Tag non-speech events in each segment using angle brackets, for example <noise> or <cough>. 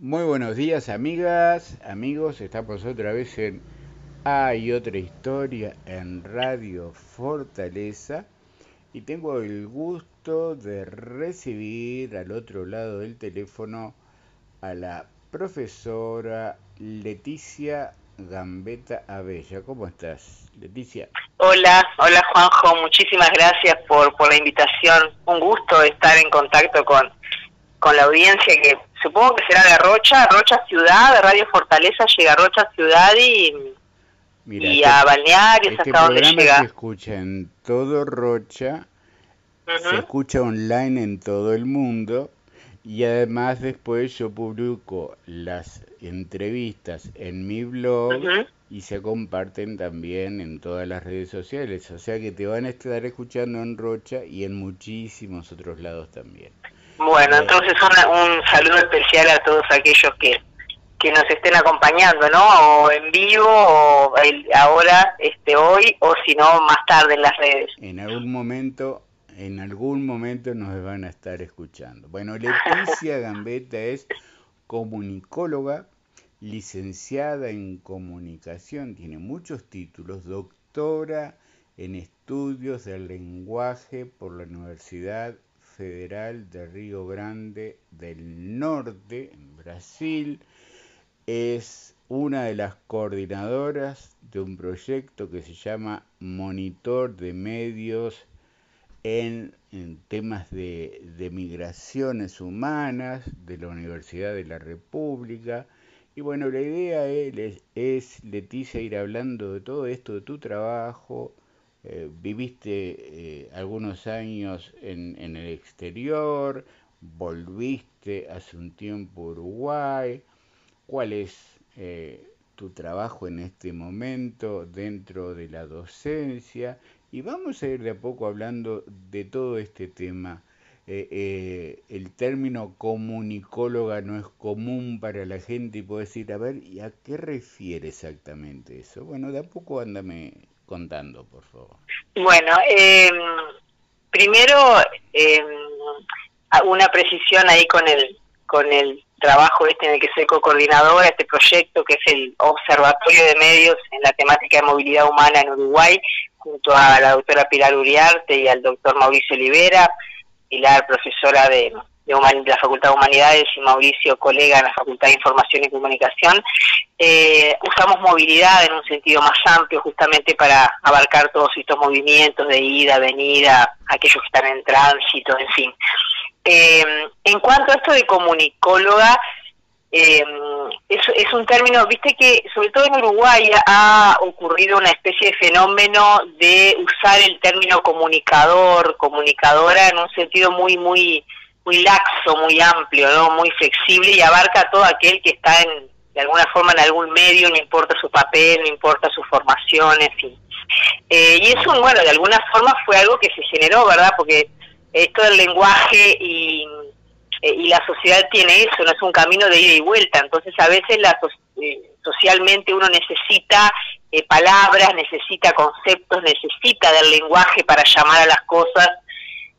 Muy buenos días amigas, amigos, estamos otra vez en Hay otra historia en Radio Fortaleza y tengo el gusto de recibir al otro lado del teléfono a la profesora Leticia Gambetta Abella. ¿Cómo estás, Leticia? Hola, hola Juanjo, muchísimas gracias por, la invitación. Un gusto estar en contacto con, con la audiencia que supongo que será de Rocha, Rocha Ciudad, de Radio Fortaleza llega a Rocha Ciudad y, y a Balnearios este hasta donde llega. Se escucha en todo Rocha, se escucha online en todo el mundo y además después yo publico las entrevistas en mi blog y se comparten también en todas las redes sociales. O sea que te van a estar escuchando en Rocha y en muchísimos otros lados también. Bueno, entonces un saludo especial a todos aquellos que, que nos estén acompañando, ¿no? O en vivo, o ahora, este, hoy, o si no, más tarde en las redes. En algún momento, en algún momento nos van a estar escuchando. Bueno, Leticia <laughs> Gambetta es comunicóloga, licenciada en comunicación, tiene muchos títulos, doctora en estudios del lenguaje por la Universidad Federal de Río Grande del Norte, en Brasil. Es una de las coordinadoras de un proyecto que se llama Monitor de Medios en, temas de, migraciones humanas de la Universidad de la República. Y bueno, la idea es, es, Leticia, ir hablando de todo esto, de tu trabajo, eh, viviste eh, algunos años en, en, el exterior, volviste hace un tiempo a Uruguay, cuál es eh, tu trabajo en este momento dentro de la docencia y vamos a ir de a poco hablando de todo este tema. el término comunicóloga no es común para la gente y puedo decir, a ver, ¿y a qué refiere exactamente eso? Bueno, de a poco ándame contando, por favor. Bueno, eh, primero eh, una precisión ahí con el con el trabajo este en el que soy co-coordinadora, este proyecto que es el Observatorio de Medios en la temática de movilidad humana en Uruguay, junto a la doctora Pilar Uriarte y al doctor Mauricio Olivera, Pilar profesora de de, la Facultad de Humanidades y Mauricio, colega en la Facultad de Información y Comunicación, eh, usamos movilidad en un sentido más amplio justamente para abarcar todos estos movimientos de ida, venida, aquellos que están en tránsito, en fin. Eh, en cuanto a esto de comunicóloga, eh, es, es, un término, viste que sobre todo en Uruguay ha ocurrido una especie de fenómeno de usar el término comunicador, comunicadora en un sentido muy, muy muy laxo, muy amplio, ¿no? muy flexible y abarca a todo aquel que está en, de alguna forma en algún medio, no importa su papel, no importa su formación, en fin. Eh, y eso, bueno, de alguna forma fue algo que se generó, ¿verdad? Porque esto del lenguaje y, eh, y la sociedad tiene eso, no es un camino de ida y vuelta. Entonces, a veces la, eh, socialmente uno necesita palabras, necesita conceptos, necesita del lenguaje para llamar a las cosas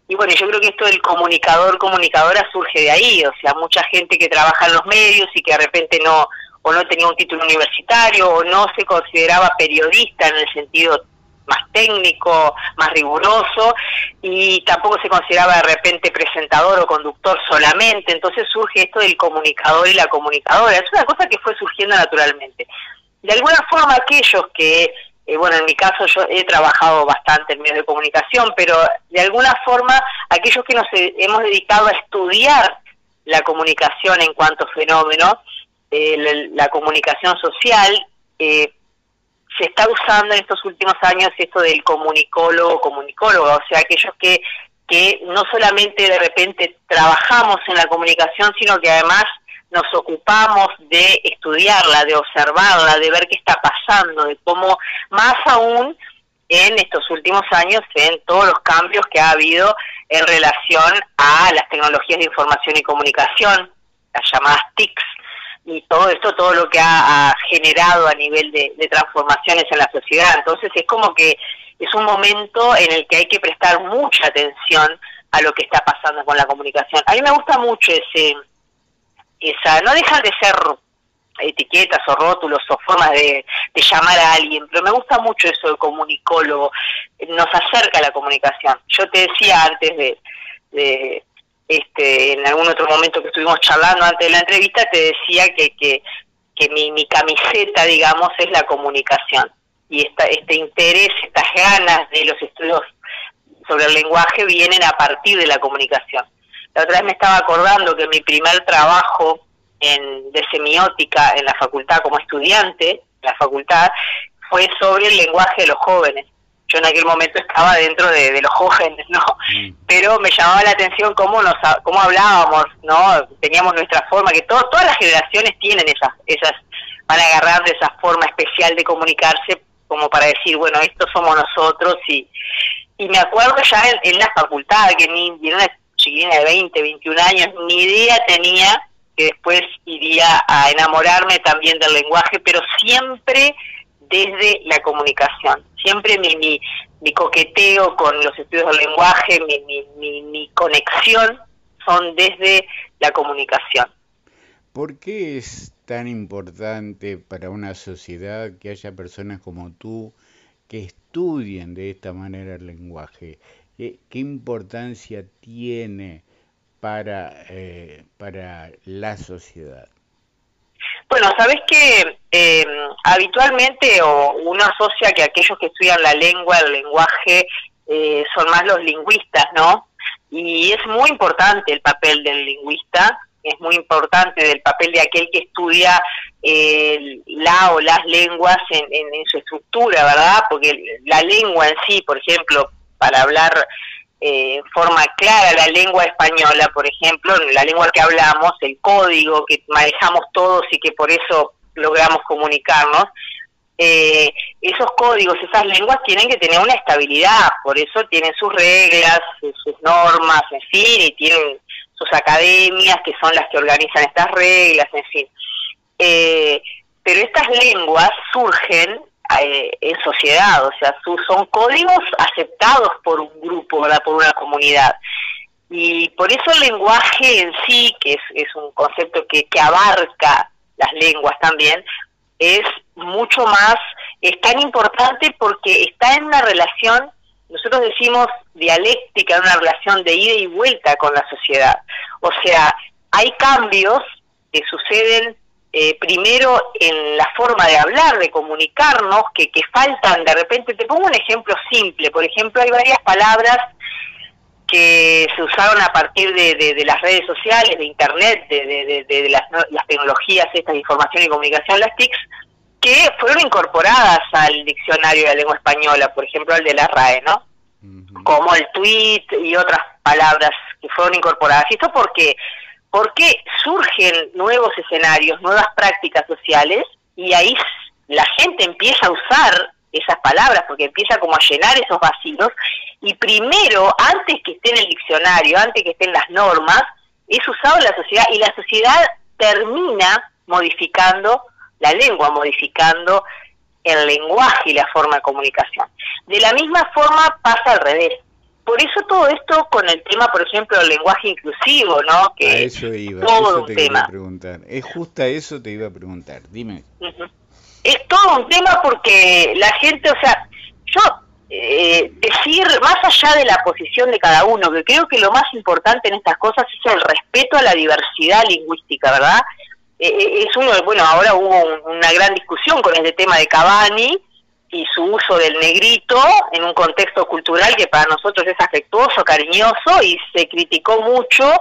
y bueno, yo creo que esto del comunicador, comunicadora surge de ahí, o sea, mucha gente que trabaja en los medios y que de repente no, o no tenía un título universitario, o no se consideraba periodista en el sentido más técnico, más riguroso, y tampoco se consideraba de repente presentador o conductor solamente, entonces surge esto del comunicador y la comunicadora, es una cosa que fue surgiendo naturalmente. De alguna forma aquellos que eh, bueno, en mi caso yo he trabajado bastante en medios de comunicación, pero de alguna forma aquellos que nos hemos dedicado a estudiar la comunicación en cuanto fenómeno, eh, la, comunicación social, eh, se está usando en estos últimos años esto del comunicólogo, comunicóloga, o sea, aquellos que, que no solamente de repente trabajamos en la comunicación, sino que además nos ocupamos de estudiarla, de observarla, de ver qué está pasando, de cómo más aún en estos últimos años en todos los cambios que ha habido en relación a las tecnologías de información y comunicación, las llamadas TICs, y todo esto, todo lo que ha, generado a nivel de, de, transformaciones en la sociedad. Entonces es como que es un momento en el que hay que prestar mucha atención a lo que está pasando con la comunicación. A mí me gusta mucho ese esa, no dejan de ser etiquetas o rótulos o formas de, llamar a alguien, pero me gusta mucho eso de comunicólogo, nos acerca a la comunicación. Yo te decía antes de, este, en algún otro momento que estuvimos charlando antes de la entrevista, te decía que, que, que mi, mi camiseta, digamos, es la comunicación. Y esta, este interés, estas ganas de los estudios sobre el lenguaje vienen a partir de la comunicación. La otra vez me estaba acordando que mi primer trabajo en, de semiótica en la facultad como estudiante, en la facultad, fue sobre el lenguaje de los jóvenes. Yo en aquel momento estaba dentro de, los <laughs> jóvenes, ¿no? Mm. Pero me llamaba la atención cómo nos cómo hablábamos, ¿no? Teníamos nuestra forma, que todas las generaciones tienen esas, esas, van a agarrar de esa forma especial de comunicarse como para decir, bueno, estos somos nosotros y, y me acuerdo ya en, la facultad, que ni, ni una de 20, 21 años, ni idea tenía que después iría a enamorarme también del lenguaje, pero siempre desde la comunicación. Siempre mi, mi, coqueteo con los estudios del lenguaje, mi, mi, mi conexión son desde la comunicación. ¿Por qué es tan importante para una sociedad que haya personas como tú que estudien de esta manera el lenguaje? ¿Qué importancia tiene para, eh, para la sociedad? Bueno, sabes que eh, habitualmente o uno asocia que aquellos que estudian la lengua, el lenguaje, eh, son más los lingüistas, ¿no? Y es muy importante el papel del lingüista, es muy importante el papel de aquel que estudia la o las lenguas en, en, su estructura, ¿verdad? Porque la lengua en sí, por ejemplo, para hablar eh, forma clara la lengua española, por ejemplo, la lengua que hablamos, el código que manejamos todos y que por eso logramos comunicarnos, eh, esos códigos, esas lenguas tienen que tener una estabilidad, por eso tienen sus reglas, sus normas, en fin, y tienen sus academias que son las que organizan estas reglas, en fin. Eh, pero estas lenguas surgen eh, en sociedad, o sea, son códigos aceptados por un grupo, por una comunidad. Y por eso el lenguaje en sí, que es, es un concepto que, que abarca las lenguas también, es mucho más, es tan importante porque está en una relación, nosotros decimos dialéctica, en una relación de ida y vuelta con la sociedad. O sea, hay cambios que suceden eh, primero en la forma de hablar, de comunicarnos, que, que faltan de repente. Te pongo un ejemplo simple. Por ejemplo, hay varias palabras que se usaron a partir de, de, las redes sociales, de Internet, de, de las, las, tecnologías estas de información y comunicación, las TICs, que fueron incorporadas al diccionario de la lengua española, por ejemplo, al de la RAE, ¿no? Como el tweet y otras palabras que fueron incorporadas. ¿Y esto porque porque surgen nuevos escenarios, nuevas prácticas sociales y ahí la gente empieza a usar esas palabras porque empieza como a llenar esos vacíos. Y primero, antes que esté en el diccionario, antes que estén las normas, es usado en la sociedad. Y la sociedad termina modificando la lengua, modificando el lenguaje y la forma de comunicación. De la misma forma pasa al revés por eso todo esto con el tema, por ejemplo, del lenguaje inclusivo, ¿no? Que a eso iba, todo un tema. preguntar. Es justo a eso te iba a preguntar, dime. Es todo un tema porque la gente, o sea, yo eh, decir, más allá de la posición de cada uno, que creo que lo más importante en estas cosas es el respeto a la diversidad lingüística, ¿verdad? Eh, eh, es uno, bueno, ahora hubo una gran discusión con este tema de Cavani, y su uso del negrito en un contexto cultural que para nosotros es afectuoso, cariñoso y se criticó mucho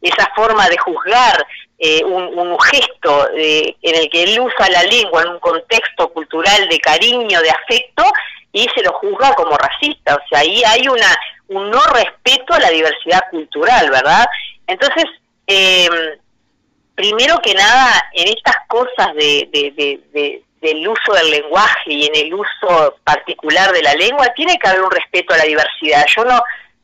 esa forma de juzgar eh, un, gesto eh, en el que él usa la lengua en un contexto cultural de cariño, de afecto, y se lo juzga como racista. O sea, ahí hay una un no respeto a la diversidad cultural, ¿verdad? Entonces, eh, primero que nada, en estas cosas de, de del uso del lenguaje y en el uso particular de la lengua, tiene que haber un respeto a la diversidad. Yo no,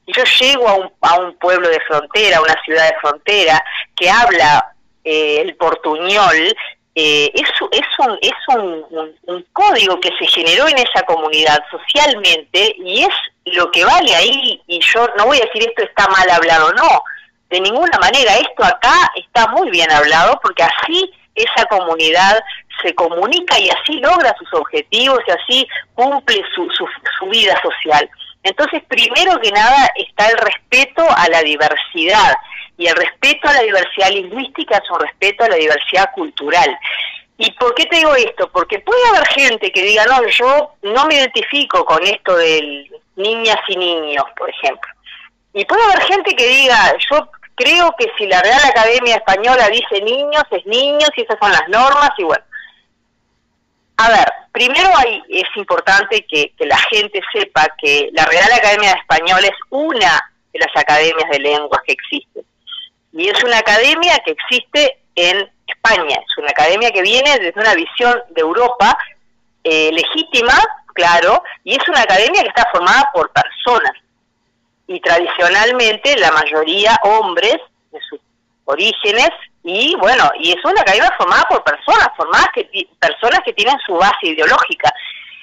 yo llego a un, a un pueblo de frontera, a una ciudad de frontera, que habla eh, el portuñol, eh, es, es, un, es un, un, código que se generó en esa comunidad socialmente y es lo que vale ahí, y yo no voy a decir esto está mal hablado, no, de ninguna manera. Esto acá está muy bien hablado porque así esa comunidad se comunica y así logra sus objetivos y así cumple su, su, su vida social. Entonces, primero que nada está el respeto a la diversidad y el respeto a la diversidad lingüística es un respeto a la diversidad cultural. ¿Y por qué te digo esto? Porque puede haber gente que diga, no, yo no me identifico con esto de niñas y niños, por ejemplo. Y puede haber gente que diga, yo creo que si la Real Academia Española dice niños, es niños y esas son las normas y bueno. A ver, primero hay, es importante que, la gente sepa que la Real Academia Española es una de las academias de lenguas que existen. Y es una academia que existe en España, es una academia que viene desde una visión de Europa eh, legítima, claro, y es una academia que está formada por personas. Y tradicionalmente la mayoría hombres de sus orígenes y bueno, y es una academia formada por personas, formadas que personas que tienen su base ideológica.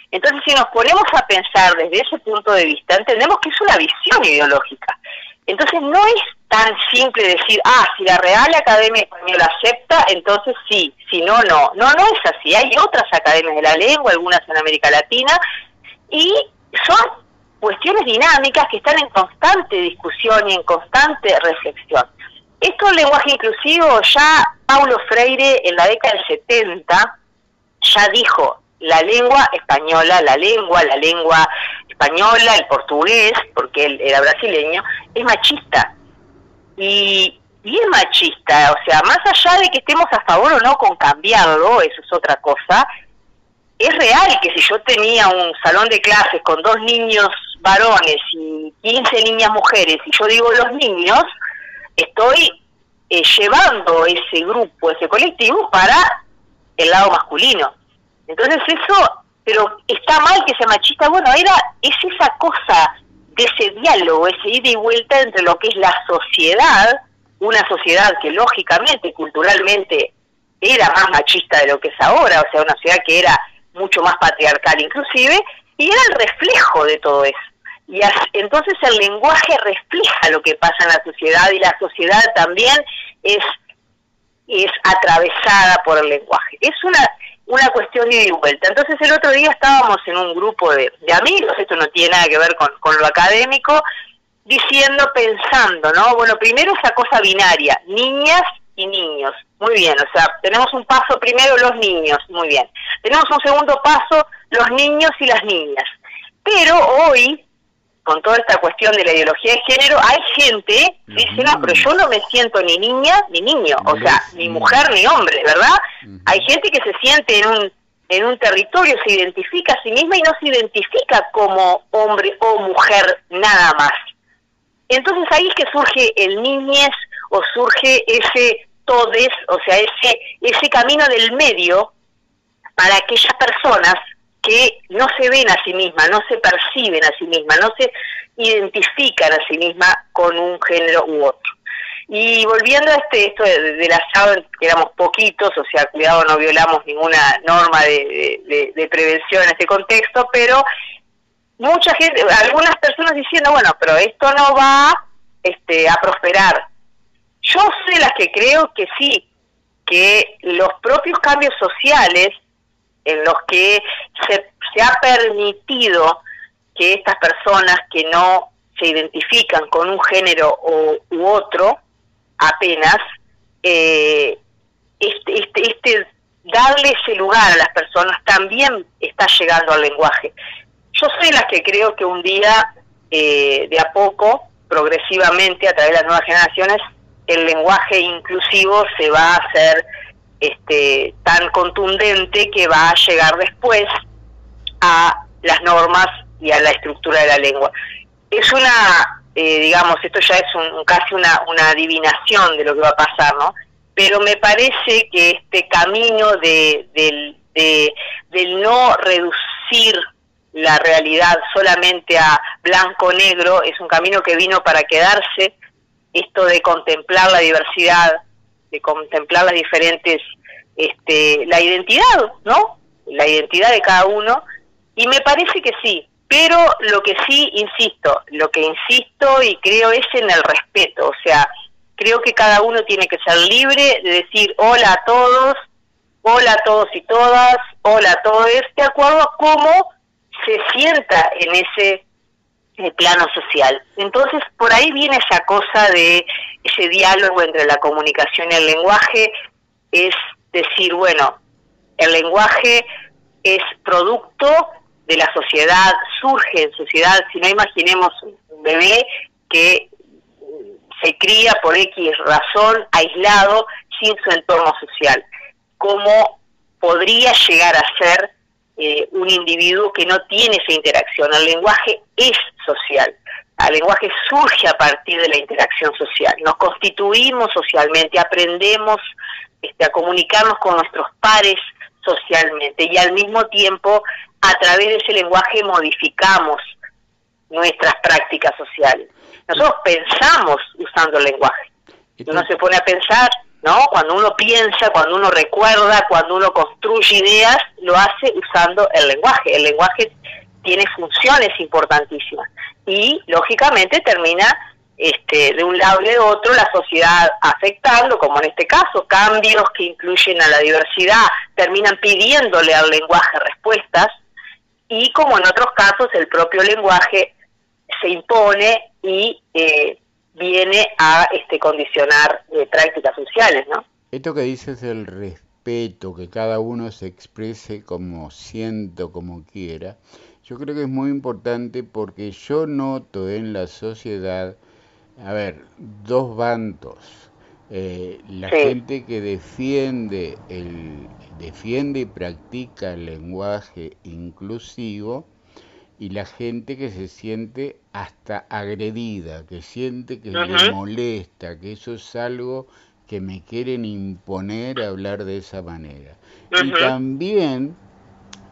Entonces, si nos ponemos a pensar desde ese punto de vista, entendemos que es una visión ideológica. Entonces, no es tan simple decir, ah, si la Real Academia Española acepta, entonces sí, si no, no. No, no es así. Hay otras academias de la lengua, algunas en América Latina, y son cuestiones dinámicas que están en constante discusión y en constante reflexión. Esto del lenguaje inclusivo, ya Paulo Freire en la década del 70 ya dijo, la lengua española, la lengua, la lengua española, el portugués, porque él era brasileño, es machista. Y, y es machista, o sea, más allá de que estemos a favor o no con cambiarlo, eso es otra cosa, es real que si yo tenía un salón de clases con dos niños varones y 15 niñas mujeres, y yo digo los niños, estoy eh, llevando ese grupo, ese colectivo para el lado masculino. Entonces eso, pero está mal que sea machista, bueno, era es esa cosa de ese diálogo, ese ida y vuelta entre lo que es la sociedad, una sociedad que lógicamente, culturalmente, era más machista de lo que es ahora, o sea, una sociedad que era mucho más patriarcal inclusive, y era el reflejo de todo eso. Y entonces el lenguaje refleja lo que pasa en la sociedad y la sociedad también es, es atravesada por el lenguaje. Es una, una cuestión de ida y vuelta. Entonces el otro día estábamos en un grupo de, amigos, esto no tiene nada que ver con, con lo académico, diciendo, pensando, ¿no? Bueno, primero esa cosa binaria, niñas y niños, muy bien, o sea, tenemos un paso primero los niños, muy bien. Tenemos un segundo paso los niños y las niñas. Pero hoy con toda esta cuestión de la ideología de género, hay gente que dice, no, pero yo no me siento ni niña ni niño, o sea, ni mujer ni hombre, ¿verdad? Hay gente que se siente en un, en un territorio, se identifica a sí misma y no se identifica como hombre o mujer nada más. Entonces ahí es que surge el niñez o surge ese todes, o sea, ese, ese camino del medio para aquellas personas que no se ven a sí mismas, no se perciben a sí mismas, no se identifican a sí mismas con un género u otro. Y volviendo a este, esto del de asado, que éramos poquitos, o sea, cuidado, no violamos ninguna norma de, de, prevención en este contexto, pero mucha gente, algunas personas diciendo, bueno, pero esto no va este, a prosperar. Yo soy las que creo que sí, que los propios cambios sociales en los que se, se ha permitido que estas personas que no se identifican con un género o, u otro apenas, eh, este, este, este, darle ese lugar a las personas también está llegando al lenguaje. Yo soy la que creo que un día, eh, de a poco, progresivamente, a través de las nuevas generaciones, el lenguaje inclusivo se va a hacer este, tan contundente que va a llegar después a las normas y a la estructura de la lengua. Es una, eh, digamos, esto ya es un, casi una, una adivinación de lo que va a pasar, ¿no? Pero me parece que este camino de, del, de, del no reducir la realidad solamente a blanco-negro es un camino que vino para quedarse, esto de contemplar la diversidad, de contemplar las diferentes, este, la identidad, ¿no? La identidad de cada uno, y me parece que sí, pero lo que sí, insisto, lo que insisto y creo es en el respeto, o sea, creo que cada uno tiene que ser libre de decir hola a todos, hola a todos y todas, hola a todos, de acuerdo a cómo se sienta en ese eh, plano social. Entonces, por ahí viene esa cosa de ese diálogo entre la comunicación y el lenguaje, es decir, bueno, el lenguaje es producto de la sociedad, surge en sociedad, si no imaginemos un bebé que se cría por X razón aislado sin su entorno social, cómo podría llegar a ser eh, un individuo que no tiene esa interacción. El lenguaje es social. El lenguaje surge a partir de la interacción social. Nos constituimos socialmente, aprendemos este, a comunicarnos con nuestros pares socialmente y al mismo tiempo a través de ese lenguaje modificamos nuestras prácticas sociales. Nosotros pensamos usando el lenguaje. Uno se pone a pensar, ¿no? Cuando uno piensa, cuando uno recuerda, cuando uno construye ideas, lo hace usando el lenguaje. El lenguaje tiene funciones importantísimas y, lógicamente, termina este, de un lado y de otro la sociedad afectando, como en este caso, cambios que incluyen a la diversidad, terminan pidiéndole al lenguaje respuestas y como en otros casos el propio lenguaje se impone y eh, viene a este, condicionar eh, prácticas sociales, ¿no? Esto que dices del respeto, que cada uno se exprese como siento, como quiera, yo creo que es muy importante porque yo noto en la sociedad, a ver, dos bandos. Eh, la gente que defiende el defiende y practica el lenguaje inclusivo y la gente que se siente hasta agredida, que siente que le molesta, que eso es algo que me quieren imponer hablar de esa manera. Y también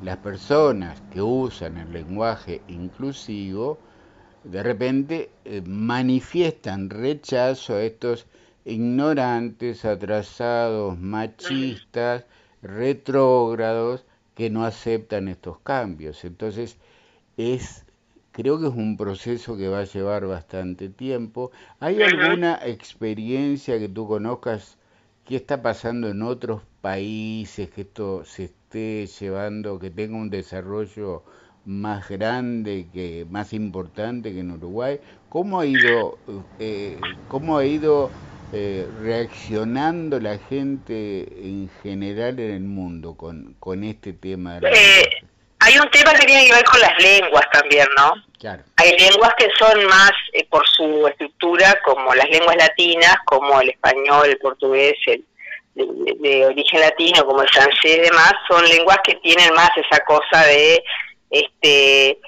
las personas que usan el lenguaje inclusivo, de repente eh, manifiestan rechazo a estos ignorantes, atrasados, machistas, retrógrados, que no aceptan estos cambios. Entonces, es creo que es un proceso que va a llevar bastante tiempo. ¿Hay alguna experiencia que tú conozcas que está pasando en otros países, que esto se esté llevando, que tenga un desarrollo más grande, que más importante que en Uruguay? ¿Cómo ha ido, eh, cómo ha ido eh, reaccionando la gente en general en el mundo con, con este tema? De la eh, hay un tema que tiene que ver con las lenguas también, ¿no? Hay lenguas que son más eh, por su estructura, como las lenguas latinas, como el español, el portugués, el de, origen latino, como el francés y demás, son lenguas que tienen más esa cosa de este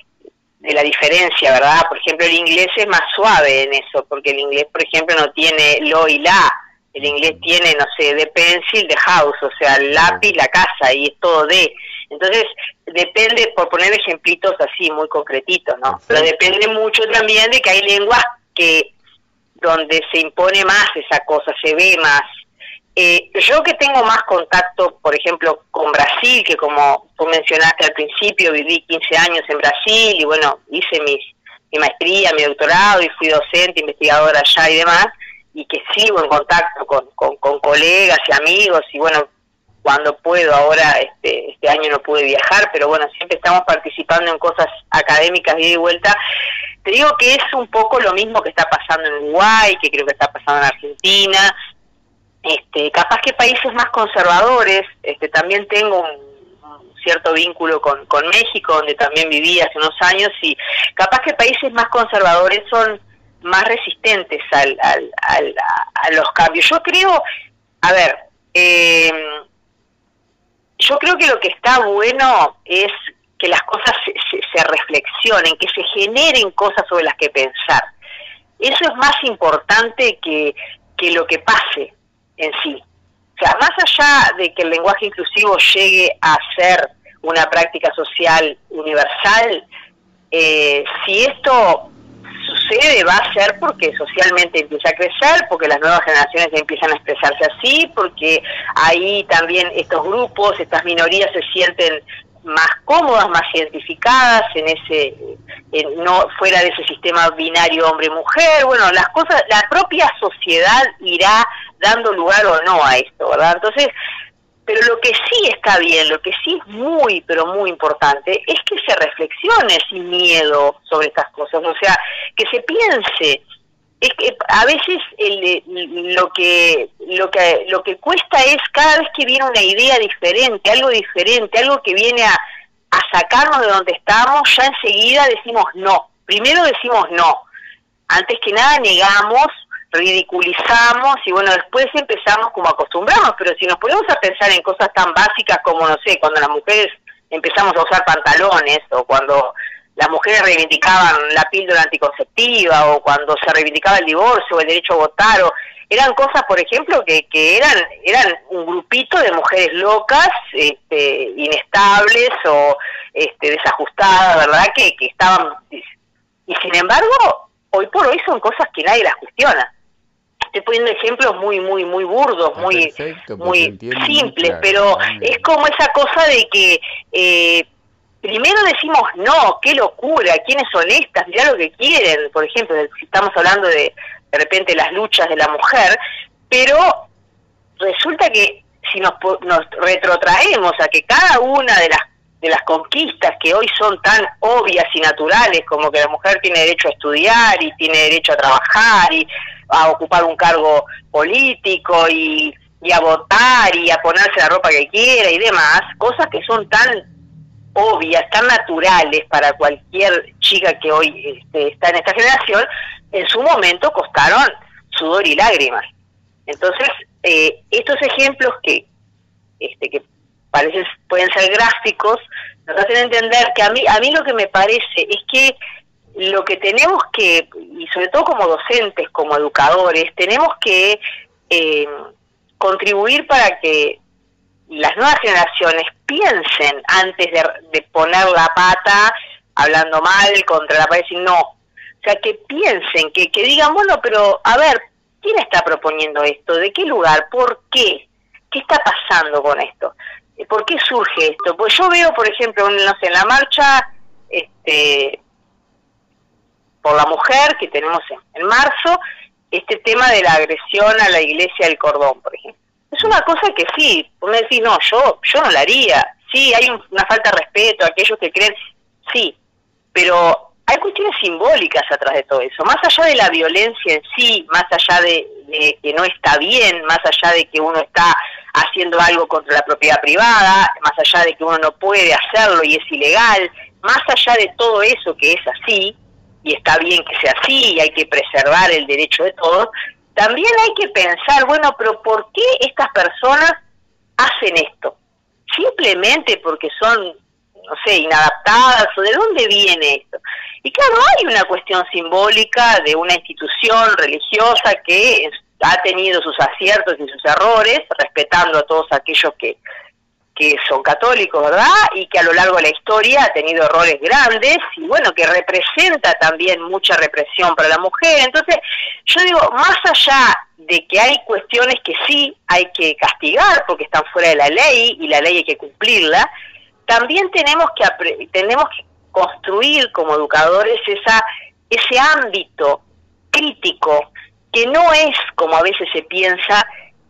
de la diferencia, ¿verdad? Por ejemplo, el inglés es más suave en eso, porque el inglés, por ejemplo, no tiene lo y la. El inglés tiene, no sé, de pencil, de house, o sea, el lápiz, la casa, y es todo de. Entonces, depende, por poner ejemplitos así muy concretitos, ¿no? Pero depende mucho también de que hay lenguas que donde se impone más esa cosa, se ve más. Eh, yo que tengo más contacto, por ejemplo, con Brasil, que como tú mencionaste al principio, viví 15 años en Brasil y bueno, hice mis, mi maestría, mi doctorado y fui docente, investigadora allá y demás, y que sigo en contacto con, con, con colegas y amigos y bueno, cuando puedo. Ahora, este, este año no pude viajar, pero bueno, siempre estamos participando en cosas académicas de y vuelta. Te digo que es un poco lo mismo que está pasando en Uruguay, que creo que está pasando en Argentina. Este, capaz que países más conservadores, este, también tengo un, cierto vínculo con, con México, donde también viví hace unos años, y capaz que países más conservadores son más resistentes al, al, al a, los cambios. Yo creo, a ver, eh, yo creo que lo que está bueno es que las cosas se, reflexionen, que se generen cosas sobre las que pensar. Eso es más importante que, que lo que pase en sí. O sea, más allá de que el lenguaje inclusivo llegue a ser una práctica social universal, eh, si esto sucede va a ser porque socialmente empieza a crecer, porque las nuevas generaciones empiezan a expresarse así, porque ahí también estos grupos, estas minorías se sienten más cómodas, más identificadas en ese, no fuera de ese sistema binario hombre-mujer. Bueno, las cosas, la propia sociedad irá dando lugar o no a esto, ¿verdad? Entonces, pero lo que sí está bien, lo que sí es muy, pero muy importante, es que se reflexione sin miedo sobre estas cosas, o sea, que se piense. Es que a veces lo que lo que lo que cuesta es cada vez que viene una idea diferente, algo diferente, algo que viene a, a sacarnos de donde estamos, ya enseguida decimos no. Primero decimos no. Antes que nada negamos ridiculizamos y bueno, después empezamos como acostumbramos, pero si nos ponemos a pensar en cosas tan básicas como, no sé, cuando las mujeres empezamos a usar pantalones o cuando las mujeres reivindicaban la píldora anticonceptiva o cuando se reivindicaba el divorcio o el derecho a votar o eran cosas por ejemplo que, que eran eran un grupito de mujeres locas este, inestables o este, desajustadas verdad que, que estaban y sin embargo hoy por hoy son cosas que nadie las cuestiona estoy poniendo ejemplos muy, muy, muy burdos, ah, muy, muy simples, pero es como esa cosa de que eh, primero decimos no, qué locura, quiénes son estas, mirá lo que quieren, por ejemplo, si estamos hablando de de repente las luchas de la mujer, pero resulta que si nos, nos retrotraemos a que cada una de las de las conquistas que hoy son tan obvias y naturales como que la mujer tiene derecho a estudiar y tiene derecho a trabajar y a ocupar un cargo político y, a votar y a ponerse la ropa que quiera y demás, cosas que son tan obvias, tan naturales para cualquier chica que hoy este, está en esta generación, en su momento costaron sudor y lágrimas. Entonces, eh, estos ejemplos que, este, que parecen, pueden ser gráficos, nos hacen entender que a mí, a mí lo que me parece es que lo que tenemos que, y sobre todo como docentes, como educadores, tenemos que eh, contribuir para que las nuevas generaciones piensen antes de, poner la pata hablando mal contra la pared, no. O sea, que piensen, que, que digan, bueno, pero a ver, ¿quién está proponiendo esto? ¿De qué lugar? ¿Por qué? ¿Qué está pasando con esto? ¿Por qué surge esto? Pues yo veo, por ejemplo, no sé, en la marcha este, por la mujer que tenemos en, marzo, este tema de la agresión a la iglesia del cordón, por ejemplo. Es una cosa que sí, vos me decís, no, yo, yo no la haría. Sí, hay una falta de respeto a aquellos que creen, sí, pero hay cuestiones simbólicas atrás de todo eso, más allá de la violencia en sí, más allá de, que no está bien, más allá de que uno está haciendo algo contra la propiedad privada, más allá de que uno no puede hacerlo y es ilegal, más allá de todo eso que es así, y está bien que sea así y hay que preservar el derecho de todos, también hay que pensar, bueno, pero ¿por qué estas personas hacen esto? Simplemente porque son, no sé, inadaptadas o de dónde viene esto. Y claro, hay una cuestión simbólica de una institución religiosa que ha tenido sus aciertos y sus errores, respetando a todos aquellos que que son católicos, ¿verdad? Y que a lo largo de la historia ha tenido errores grandes y bueno, que representa también mucha represión para la mujer. Entonces, yo digo, más allá de que hay cuestiones que sí hay que castigar porque están fuera de la ley y la ley hay que cumplirla, también tenemos que tenemos que construir como educadores esa ese ámbito crítico que no es como a veces se piensa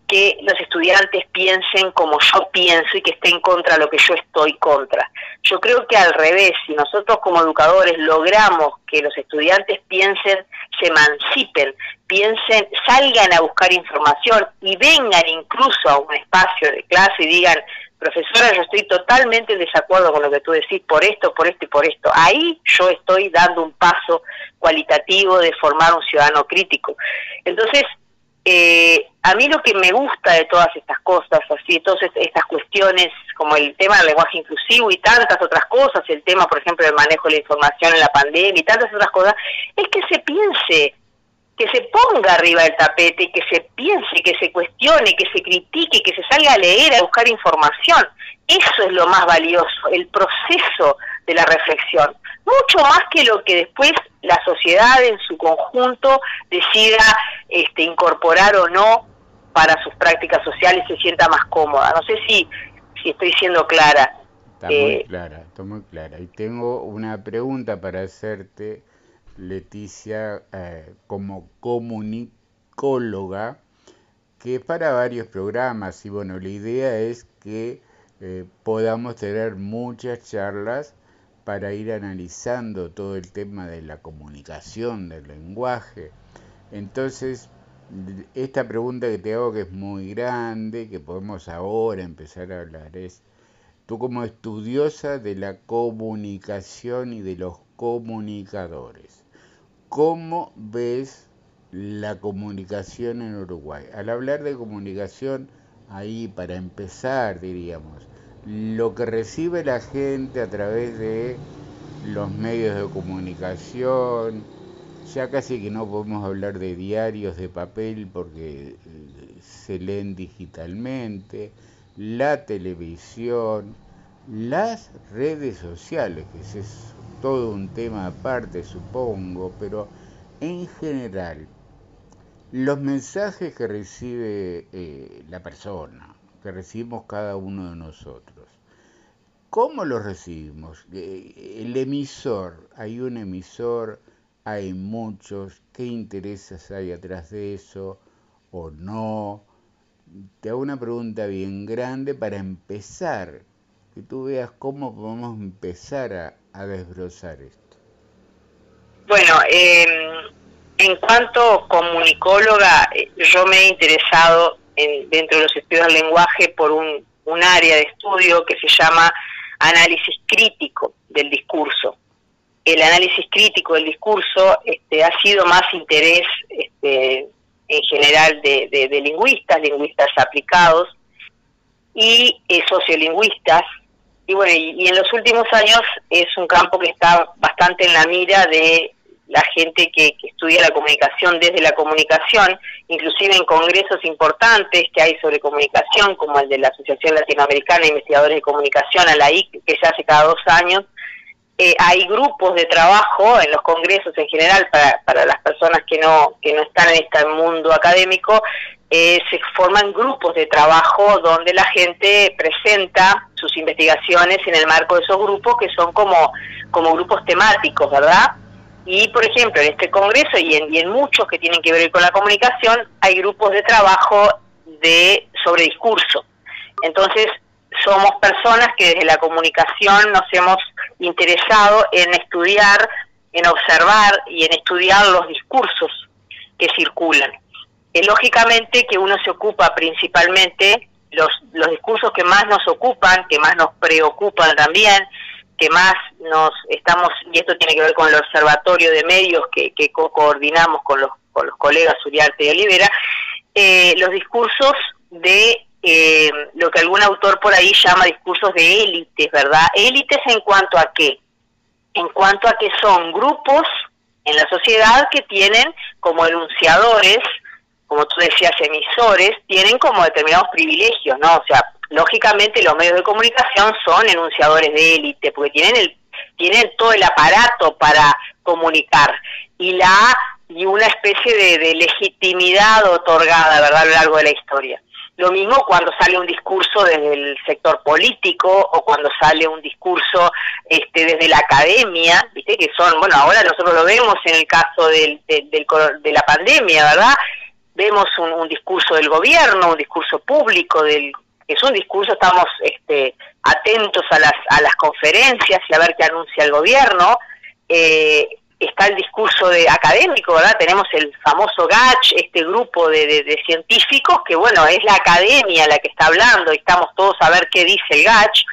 que los estudiantes piensen como yo pienso y que estén contra lo que yo estoy contra. Yo creo que al revés, si nosotros como educadores logramos que los estudiantes piensen, se emancipen, piensen, salgan a buscar información y vengan incluso a un espacio de clase y digan, profesora, yo estoy totalmente en desacuerdo con lo que tú decís por esto, por esto y por esto. Ahí yo estoy dando un paso cualitativo de formar un ciudadano crítico. Entonces, eh, a mí lo que me gusta de todas estas cosas, así, de todas estas cuestiones, como el tema del lenguaje inclusivo y tantas otras cosas, el tema, por ejemplo, del manejo de la información en la pandemia y tantas otras cosas, es que se piense, que se ponga arriba del tapete, que se piense, que se cuestione, que se critique, que se salga a leer, a buscar información. Eso es lo más valioso, el proceso de la reflexión. Mucho más que lo que después la sociedad en su conjunto decida este, incorporar o no para sus prácticas sociales se sienta más cómoda. No sé si, si estoy siendo clara. Está muy eh, clara, está muy clara. Y tengo una pregunta para hacerte, Leticia, eh, como comunicóloga, que es para varios programas. Y bueno, la idea es que eh, podamos tener muchas charlas para ir analizando todo el tema de la comunicación, del lenguaje. Entonces, esta pregunta que te hago que es muy grande, que podemos ahora empezar a hablar, es, tú como estudiosa de la comunicación y de los comunicadores, ¿cómo ves la comunicación en Uruguay? Al hablar de comunicación, ahí para empezar, diríamos, lo que recibe la gente a través de los medios de comunicación, ya casi que no podemos hablar de diarios de papel porque eh, se leen digitalmente, la televisión, las redes sociales, que ese es todo un tema aparte supongo, pero en general, los mensajes que recibe eh, la persona, que recibimos cada uno de nosotros, ¿cómo los recibimos? Eh, el emisor, hay un emisor, hay muchos, qué intereses hay atrás de eso o no. Te hago una pregunta bien grande para empezar, que tú veas cómo podemos empezar a, desbrozar esto. Bueno, em, en cuanto comunicóloga, eh, yo me he interesado dentro de los estudios del lenguaje por un, un área de estudio que se llama análisis crítico del discurso el análisis crítico del discurso este, ha sido más interés este, en general de, lingüistas, lingüistas aplicados y eh, sociolingüistas. Y bueno, y, en los últimos años es un campo que está bastante en la mira de la gente que, estudia la comunicación desde la comunicación, inclusive en congresos importantes que hay sobre comunicación, como el de la Asociación Latinoamericana de Investigadores de Comunicación, a la IC, que se hace cada dos años, eh, hay grupos de trabajo en los congresos en general para, para las personas que no, que no están en este mundo académico, eh, se forman grupos de trabajo donde la gente presenta sus investigaciones en el marco de esos grupos que son como, como grupos temáticos, ¿verdad? Y, por ejemplo, en este congreso y en, y en muchos que tienen que ver con la comunicación, hay grupos de trabajo de sobre discurso. Entonces, somos personas que desde la comunicación nos hemos interesado en estudiar, en observar y en estudiar los discursos que circulan. Es lógicamente que uno se ocupa principalmente los, los discursos que más nos ocupan, que más nos preocupan también, que más nos estamos, y esto tiene que ver con el observatorio de medios que, que coordinamos con los, con los colegas Uriarte y Olivera, eh, los discursos de eh, lo que algún autor por ahí llama discursos de élites, ¿verdad? Élites en cuanto a qué? En cuanto a que son grupos en la sociedad que tienen como enunciadores, como tú decías, emisores, tienen como determinados privilegios, ¿no? O sea, lógicamente los medios de comunicación son enunciadores de élite, porque tienen el tienen todo el aparato para comunicar y la y una especie de, legitimidad otorgada, ¿verdad?, a lo largo de la historia. Lo mismo cuando sale un discurso desde el sector político o cuando sale un discurso este, desde la academia, ¿viste? que son, bueno, ahora nosotros lo vemos en el caso del, de la pandemia, ¿verdad? Vemos un, discurso del gobierno, un discurso público, del es un discurso, estamos este, atentos a las, a las conferencias y a ver qué anuncia el gobierno. Eh, está el discurso de académico, ¿verdad? Tenemos el famoso GACH, este grupo de, científicos, que bueno, es la academia la que está hablando y estamos todos a ver qué dice el GACH.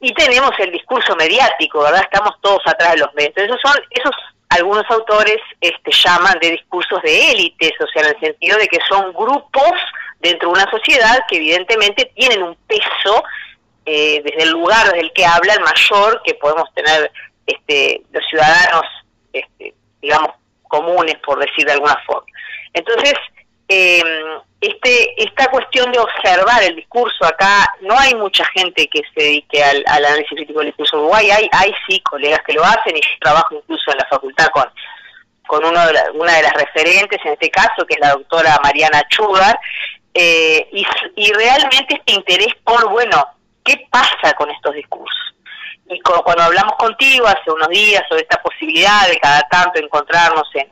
Y tenemos el discurso mediático, ¿verdad? Estamos todos atrás de los medios. Esos son, esos algunos autores este, llaman de discursos de élites, o sea, en el sentido de que son grupos dentro de una sociedad que evidentemente tienen un peso eh, desde el lugar desde el que hablan mayor que podemos tener este, los ciudadanos este, digamos, comunes, por decir de alguna forma. Entonces, eh, este, esta cuestión de observar el discurso acá, no hay mucha gente que se dedique al, análisis crítico del discurso Uruguay, hay, hay sí colegas que lo hacen y trabajo incluso en la facultad con, con uno de una de las referentes, en este caso, que es la doctora Mariana Chugar, eh, y, y realmente este interés por, bueno, ¿qué pasa con estos discursos? Y cuando hablamos contigo hace unos días sobre esta posibilidad de cada tanto encontrarnos en,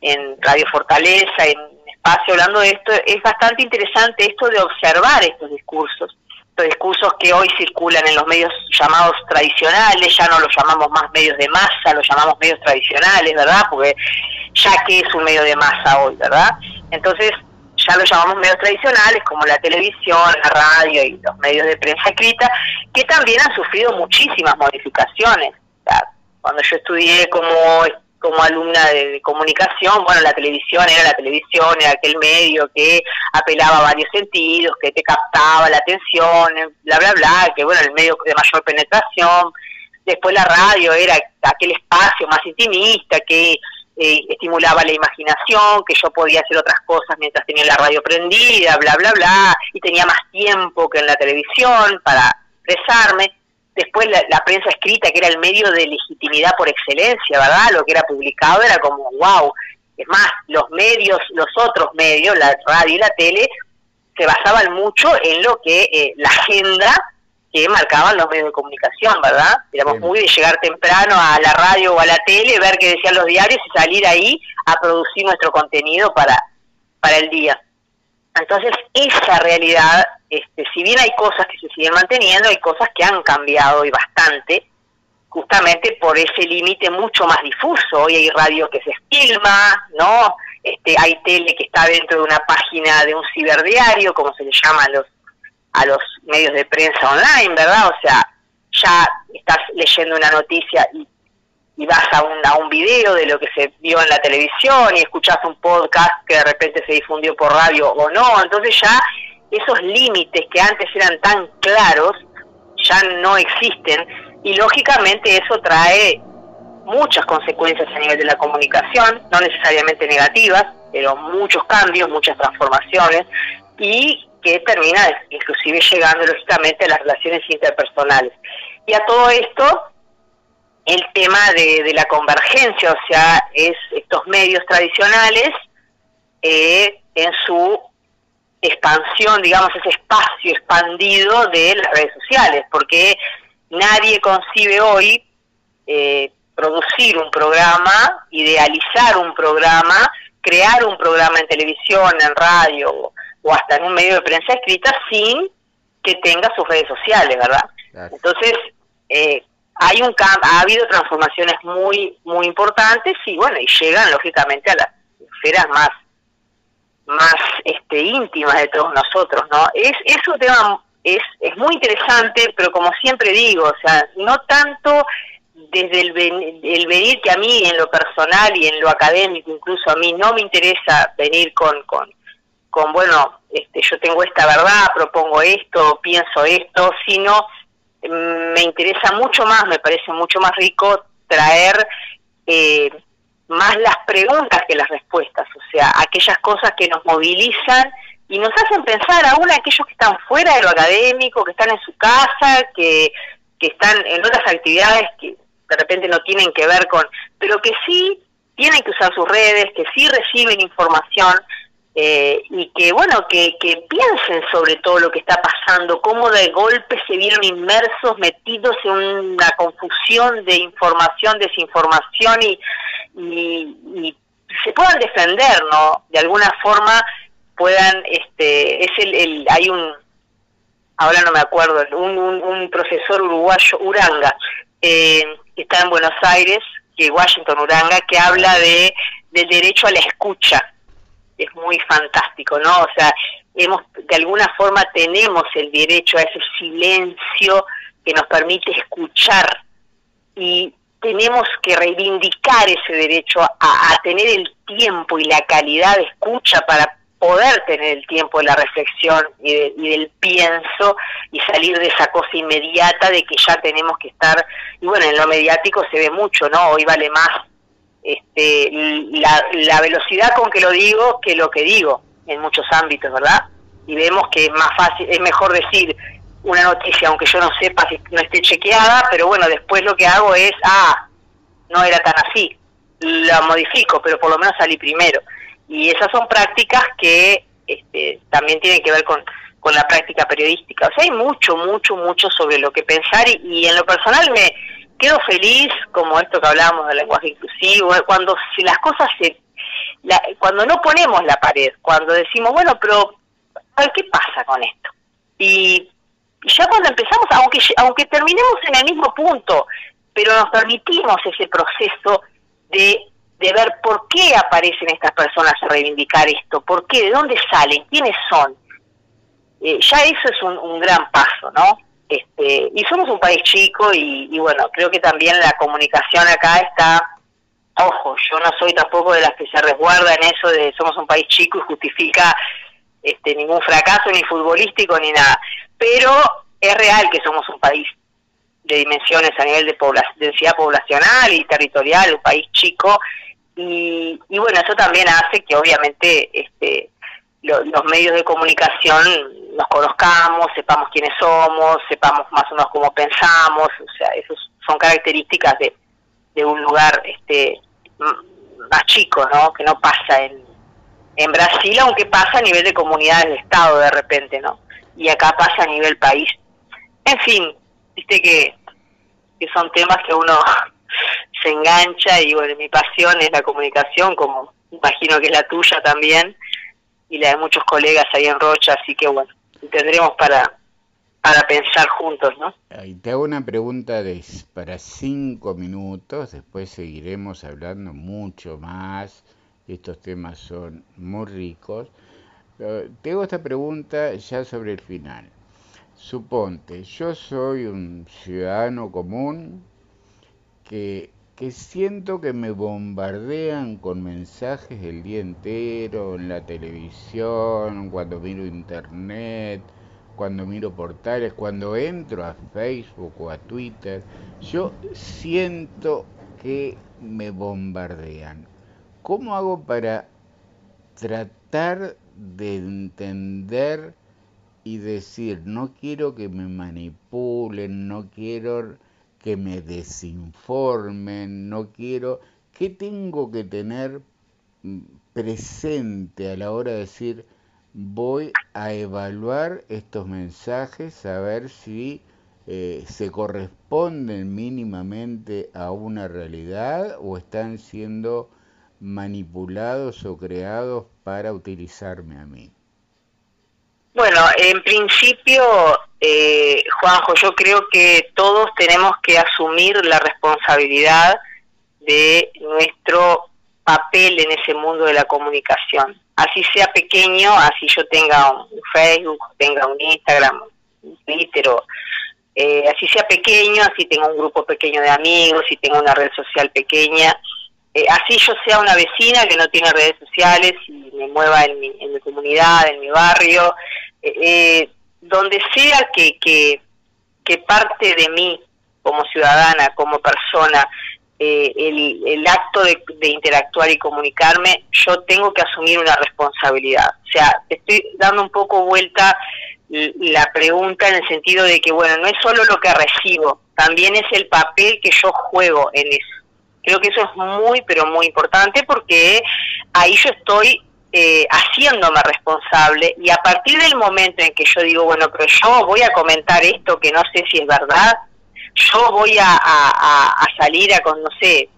en Radio Fortaleza, en espacio hablando de esto, es bastante interesante esto de observar estos discursos, estos discursos que hoy circulan en los medios llamados tradicionales, ya no los llamamos más medios de masa, los llamamos medios tradicionales, ¿verdad? Porque ya que es un medio de masa hoy, ¿verdad? Entonces, ya lo llamamos medios tradicionales como la televisión, la radio y los medios de prensa escrita, que también han sufrido muchísimas modificaciones. cuando yo estudié como como alumna de, comunicación, bueno, la televisión era la televisión, era aquel medio que apelaba a varios sentidos, que te captaba la atención, bla, bla, bla, que bueno, el medio de mayor penetración. Después la radio era aquel espacio más intimista que eh, estimulaba la imaginación, que yo podía hacer otras cosas mientras tenía la radio prendida, bla, bla, bla, y tenía más tiempo que en la televisión para expresarme. Después la, prensa escrita, que era el medio de legitimidad por excelencia, ¿verdad? Lo que era publicado era como, wow. Es más, los medios, los otros medios, la radio y la tele, se basaban mucho en lo que eh, la agenda que marcaban los medios de comunicación, ¿verdad? Éramos muy de llegar temprano a la radio o a la tele, ver qué decían los diarios y salir ahí a producir nuestro contenido para, para el día. Entonces, esa realidad, este, si bien hay cosas que se siguen manteniendo, hay cosas que han cambiado y bastante, justamente por ese límite mucho más difuso. Hoy hay radio que se filma, ¿no? Este, hay tele que está dentro de una página de un ciberdiario, como se le llama a los a los medios de prensa online, ¿verdad? O sea, ya estás leyendo una noticia y, vas a un, a un video de lo que se vio en la televisión y escuchás un podcast que de repente se difundió por radio o no. Entonces ya esos límites que antes eran tan claros ya no existen y lógicamente eso trae muchas consecuencias a nivel de la comunicación, no necesariamente negativas, pero muchos cambios, muchas transformaciones y que termina inclusive llegando lógicamente a las relaciones interpersonales. Y a todo esto, el tema de, la convergencia, o sea, es estos medios tradicionales eh, en su expansión, digamos, ese espacio expandido de las redes sociales, porque nadie concibe hoy eh, producir un programa, idealizar un programa, crear un programa en televisión, en radio o hasta en un medio de prensa escrita sin que tenga sus redes sociales, ¿verdad? Entonces, eh, hay un ha habido transformaciones muy muy importantes y bueno, y llegan lógicamente a las esferas más más este íntimas de todos nosotros, ¿no? Es es un tema es es muy interesante, pero como siempre digo, o sea, no tanto desde el, el venir que a mí en lo personal y en lo académico incluso a mí no me interesa venir con, con con, bueno, este, yo tengo esta verdad, propongo esto, pienso esto, sino mm, me interesa mucho más, me parece mucho más rico traer eh, más las preguntas que las respuestas, o sea, aquellas cosas que nos movilizan y nos hacen pensar, aún aquellos que están fuera de lo académico, que están en su casa, que, que están en otras actividades que de repente no tienen que ver con, pero que sí tienen que usar sus redes, que sí reciben información, eh, y que bueno que, que piensen sobre todo lo que está pasando cómo de golpe se vieron inmersos metidos en una confusión de información desinformación y, y, se puedan defender no de alguna forma puedan este es el, el hay un ahora no me acuerdo un, un, profesor uruguayo Uranga eh, que está en Buenos Aires que Washington Uranga que habla de del derecho a la escucha es muy fantástico, ¿no? O sea, hemos, de alguna forma tenemos el derecho a ese silencio que nos permite escuchar y tenemos que reivindicar ese derecho a, tener el tiempo y la calidad de escucha para poder tener el tiempo de la reflexión y, y, del pienso y salir de esa cosa inmediata de que ya tenemos que estar, y bueno, en lo mediático se ve mucho, ¿no? Hoy vale más este, la, velocidad con que lo digo que lo que digo en muchos ámbitos, ¿verdad? Y vemos que es más fácil, es mejor decir una noticia, aunque yo no sepa si no esté chequeada, pero bueno, después lo que hago es, ah, no era tan así, la modifico, pero por lo menos salí primero. Y esas son prácticas que este, también tienen que ver con, con la práctica periodística. O sea, hay mucho, mucho, mucho sobre lo que pensar y, en lo personal me quedo feliz, como esto que hablábamos del lenguaje inclusivo, cuando si las cosas se... cuando no ponemos la pared, cuando decimos, bueno, pero ¿qué pasa con esto? Y ya cuando empezamos, aunque, aunque terminemos en el mismo punto, pero nos permitimos ese proceso de, de ver por qué aparecen estas personas a reivindicar esto, por qué, de dónde salen, quiénes son. Eh, ya eso es un, gran paso, ¿no? Este, y somos un país chico y, y bueno, creo que también la comunicación acá está ojo, yo no soy tampoco de las que se resguarda en eso de somos un país chico y justifica este, ningún fracaso ni futbolístico ni nada, pero es real que somos un país de dimensiones a nivel de densidad poblacional y territorial, un país chico, y, bueno, eso también hace que obviamente este, los medios de comunicación nos conozcamos, sepamos quiénes somos, sepamos más o menos cómo pensamos, o sea, esas son características de, de un lugar este más chico, ¿no? Que no pasa en, en Brasil, aunque pasa a nivel de comunidades de Estado de repente, ¿no? Y acá pasa a nivel país. En fin, viste que, que son temas que uno <laughs> se engancha y bueno, mi pasión es la comunicación, como imagino que es la tuya también, y la de muchos colegas ahí en Rocha, así que bueno, tendremos para, para pensar juntos, ¿no? te hago una pregunta de, para cinco minutos, después seguiremos hablando mucho más estos temas son muy ricos. Tengo esta pregunta ya sobre el final. Suponte, yo soy un ciudadano común que, que siento que me bombardean con mensajes el día entero, en la televisión, cuando miro internet, cuando miro portales, cuando entro a Facebook o a Twitter, yo siento que me bombardean. ¿Cómo hago para tratar de entender y decir, no quiero que me manipulen, no quiero que me desinformen, no quiero... ¿Qué tengo que tener presente a la hora de decir, voy a evaluar estos mensajes, a ver si eh, se corresponden mínimamente a una realidad o están siendo manipulados o creados para utilizarme a mí? Bueno, en principio, eh, Juanjo, yo creo que todos tenemos que asumir la responsabilidad de nuestro papel en ese mundo de la comunicación. Así sea pequeño, así yo tenga un Facebook, tenga un Instagram, un Twitter, eh, así sea pequeño, así tenga un grupo pequeño de amigos, si tengo una red social pequeña, eh, así yo sea una vecina que no tiene redes sociales y me mueva en mi, en mi comunidad, en mi barrio, eh, eh, donde sea que, que, parte de mí como ciudadana, como persona, el, el, acto de, de, interactuar y comunicarme, yo tengo que asumir una responsabilidad. O sea, estoy dando un poco vuelta la pregunta en el sentido de que, bueno, no es solo lo que recibo, también es el papel que yo juego en eso. Creo que eso es muy, pero muy importante porque ahí yo estoy eh, haciéndome responsable y a partir del momento en que yo digo, bueno, pero yo voy a comentar esto que no sé si es verdad, yo voy a, salir a con, no sé,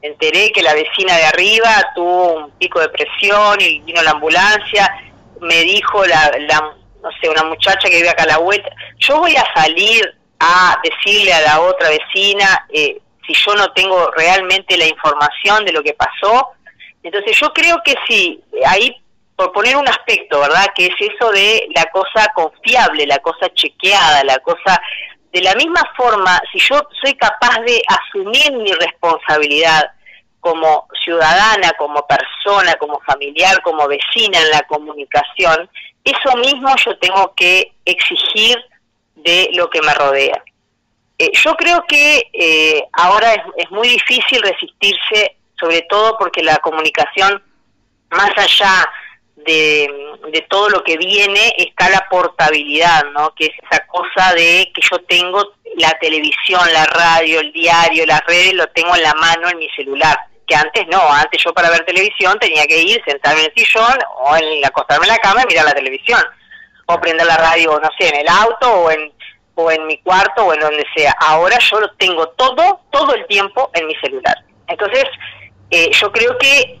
enteré que la vecina de arriba tuvo un pico de presión y vino la ambulancia, me dijo la, la no sé, una muchacha que vive acá a la vuelta, yo voy a salir a decirle a la otra vecina, eh, si yo no tengo realmente la información de lo que pasó. Entonces yo creo que sí, ahí por poner un aspecto, ¿verdad? Que es eso de la cosa confiable, la cosa chequeada, la cosa... De la misma forma, si yo soy capaz de asumir mi responsabilidad como ciudadana, como persona, como familiar, como vecina en la comunicación, eso mismo yo tengo que exigir de lo que me rodea. Eh, yo creo que eh, ahora es, muy difícil resistirse, sobre todo porque la comunicación, más allá de, todo lo que viene, está la portabilidad, ¿no? Que es esa cosa de que yo tengo la televisión, la radio, el diario, las redes, lo tengo en la mano en mi celular. Que antes no, antes yo para ver televisión tenía que ir, sentarme en el sillón o en, acostarme en la cama y mirar la televisión. o prender la radio, no sé, en el auto o en, o en mi cuarto o en donde sea. Ahora yo lo tengo todo, todo el tiempo en mi celular. Entonces, eh, yo creo que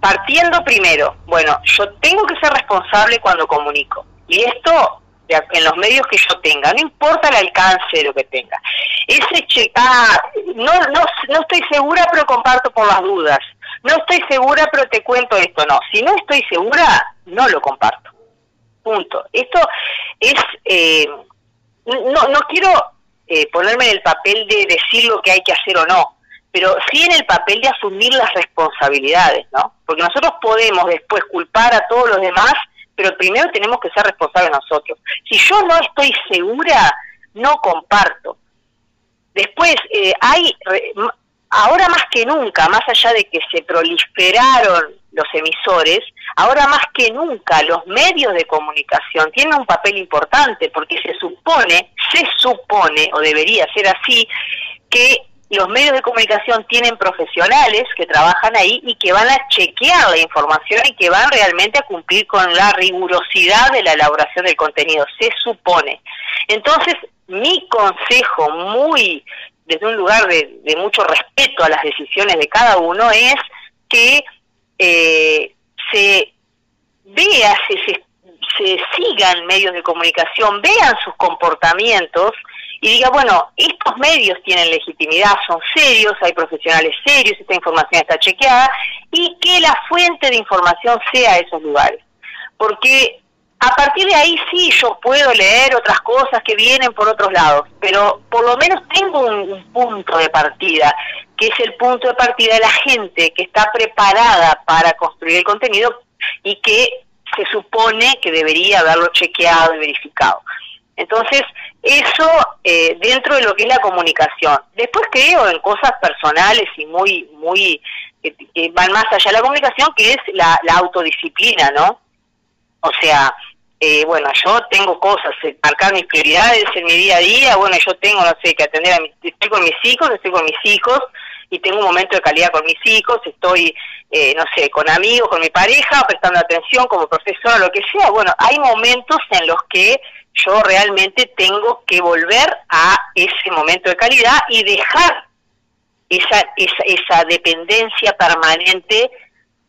partiendo primero, bueno, yo tengo que ser responsable cuando comunico. Y esto en los medios que yo tenga, no importa el alcance de lo que tenga. Ese che ah, no, no, no estoy segura, pero comparto por las dudas. No estoy segura, pero te cuento esto. No, si no estoy segura, no lo comparto. Punto. Esto es, eh, no, no quiero eh, ponerme en el papel de decir lo que hay que hacer o no, pero sí en el papel de asumir las responsabilidades, ¿no? Porque nosotros podemos después culpar a todos los demás, pero primero tenemos que ser responsables nosotros. Si yo no estoy segura, no comparto. Después, eh, hay, ahora más que nunca, más allá de que se proliferaron los emisores, ahora más que nunca los medios de comunicación tienen un papel importante porque se supone, se supone, o debería ser así, que los medios de comunicación tienen profesionales que trabajan ahí y que van a chequear la información y que van realmente a cumplir con la rigurosidad de la elaboración del contenido, se supone. Entonces, mi consejo muy desde un lugar de, mucho respeto a las decisiones de cada uno es que eh, se vea, se, se, se sigan medios de comunicación, vean sus comportamientos y diga, bueno, estos medios tienen legitimidad, son serios, hay profesionales serios, esta información está chequeada, y que la fuente de información sea esos lugares. Porque a partir de ahí sí yo puedo leer otras cosas que vienen por otros lados, pero por lo menos tengo un, punto de partida, que es el punto de partida de la gente que está preparada para construir el contenido y que se supone que debería haberlo chequeado y verificado. Entonces, eso eh, dentro de lo que es la comunicación. Después creo en cosas personales y muy, muy, que, van más allá de la comunicación, que es la, la autodisciplina, ¿no? O sea, eh, bueno, yo tengo cosas, eh, marcar mis prioridades en mi día a día, bueno, yo tengo, no sé, que atender a mis, estoy con mis hijos, estoy con mis hijos, y tengo un momento de calidad con mis hijos, estoy, eh, no sé, con amigos, con mi pareja, prestando atención como profesora, lo que sea, bueno, hay momentos en los que yo realmente tengo que volver a ese momento de calidad y dejar esa, esa, esa dependencia permanente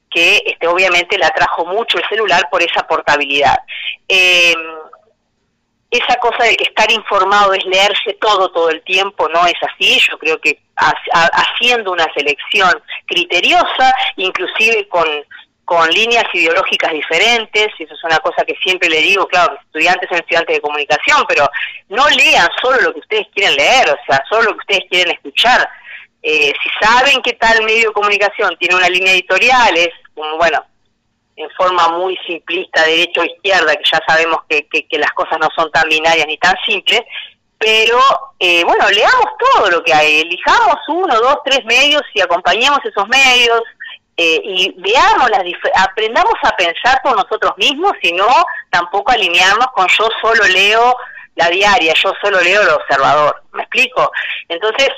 que este, obviamente la trajo mucho el celular por esa portabilidad. Eh, esa cosa de que estar informado es leerse todo todo el tiempo, no es así, yo creo que haciendo una selección criteriosa, inclusive con, con líneas ideológicas diferentes, y eso es una cosa que siempre le digo, claro, estudiantes son estudiantes de comunicación, pero no lean solo lo que ustedes quieren leer, o sea, solo lo que ustedes quieren escuchar. Eh, si saben que tal medio de comunicación tiene una línea editorial, es como, bueno, en forma muy simplista, derecho o izquierda, que ya sabemos que, que, las cosas no son tan binarias ni tan simples, pero eh, bueno, leamos todo lo que hay, elijamos uno, dos, tres medios y acompañemos esos medios eh, y veamos las aprendamos a pensar por nosotros mismos y no tampoco alinearnos con yo solo leo la diaria, yo solo leo el observador, ¿me explico? Entonces,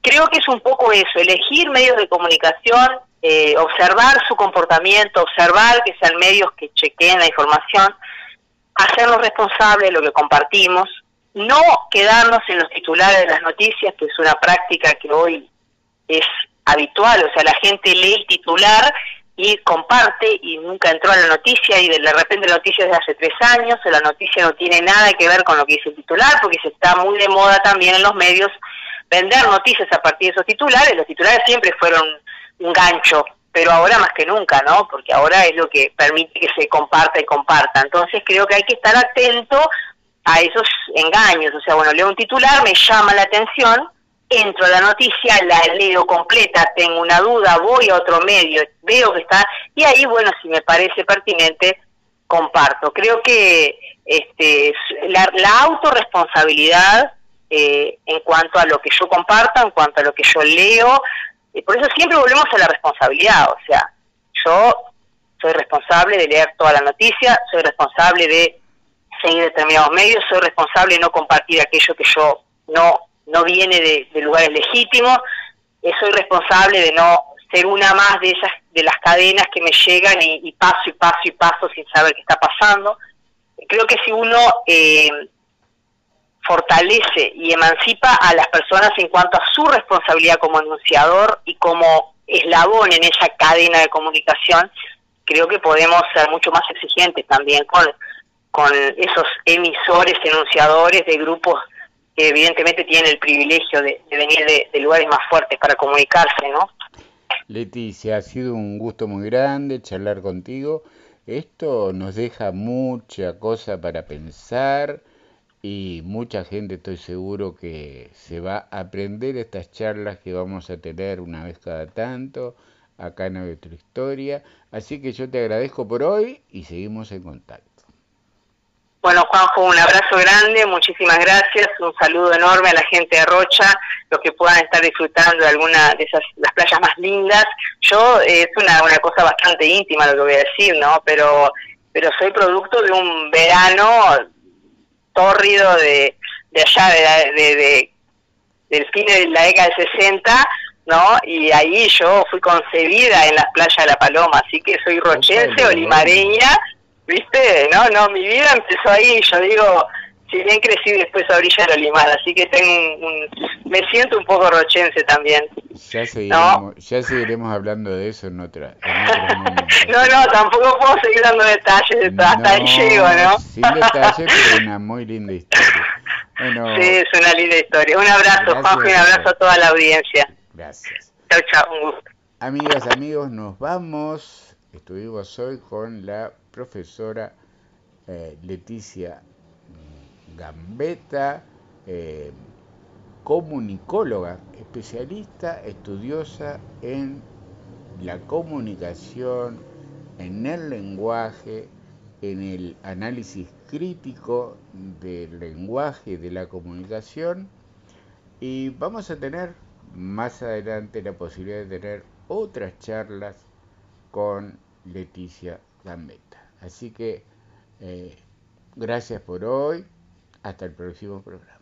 creo que es un poco eso, elegir medios de comunicación eh, observar su comportamiento, observar que sean medios que chequeen la información, hacernos responsables de lo que compartimos, no quedarnos en los titulares de las noticias, que es una práctica que hoy es habitual, o sea, la gente lee el titular y comparte y nunca entró a la noticia y de repente la noticia es de hace tres años, o la noticia no tiene nada que ver con lo que dice el titular, porque se está muy de moda también en los medios vender noticias a partir de esos titulares, los titulares siempre fueron un gancho, pero ahora más que nunca, ¿no? Porque ahora es lo que permite que se comparta y comparta. Entonces creo que hay que estar atento a esos engaños. O sea, bueno, leo un titular, me llama la atención, entro a la noticia, la leo completa, tengo una duda, voy a otro medio, veo que está, y ahí, bueno, si me parece pertinente, comparto. Creo que este, la, la autorresponsabilidad eh, en cuanto a lo que yo comparto, en cuanto a lo que yo leo, y por eso siempre volvemos a la responsabilidad, o sea, yo soy responsable de leer toda la noticia, soy responsable de seguir determinados medios, soy responsable de no compartir aquello que yo no no viene de, lugares legítimos, eh, soy responsable de no ser una más de esas de las cadenas que me llegan y, paso y paso y paso sin saber qué está pasando. creo que si uno eh, fortalece y emancipa a las personas en cuanto a su responsabilidad como anunciador y como eslabón en esa cadena de comunicación, creo que podemos ser mucho más exigentes también con, con esos emisores, enunciadores de grupos que evidentemente tienen el privilegio de, venir de, lugares más fuertes para comunicarse, ¿no? Leticia, ha sido un gusto muy grande charlar contigo. Esto nos deja mucha cosa para pensar y mucha gente estoy seguro que se va a aprender estas charlas que vamos a tener una vez cada tanto acá en nuestra historia. Así que yo te agradezco por hoy y seguimos en contacto. Bueno, Juanjo, un abrazo grande, muchísimas gracias, un saludo enorme a la gente de Rocha, los que puedan estar disfrutando de alguna de esas las playas más lindas. Yo es una, una cosa bastante íntima lo que voy a decir, ¿no? Pero pero soy producto de un verano tórrido de, de allá, de, de, del fin de la década del 60, ¿no? Y ahí yo fui concebida en las playas de La Paloma, así que soy rochense, olimareña, ¿viste? No, no, mi vida empezó ahí, yo digo, si bien crecí después a orilla del Olimar, así que tengo un, me siento un poco rochense también. Ya seguiremos, ya seguiremos hablando de eso en otra, <laughs> No, no, tampoco puedo seguir dando detalles, hasta ahí llego, ¿no? Sin detalles, pero una muy linda historia. Bueno, sí, es una linda historia. Un abrazo, Juanjo, y un abrazo a toda la audiencia. Gracias. Chao, chao, un gusto. Amigas, amigos, nos vamos. Estuvimos hoy con la profesora eh, Leticia Gambetta, eh, comunicóloga, especialista, estudiosa en la comunicación, en el lenguaje, en el análisis crítico del lenguaje de la comunicación y vamos a tener más adelante la posibilidad de tener otras charlas con Leticia Gambetta. Así que eh, gracias por hoy. Hasta el próximo programa.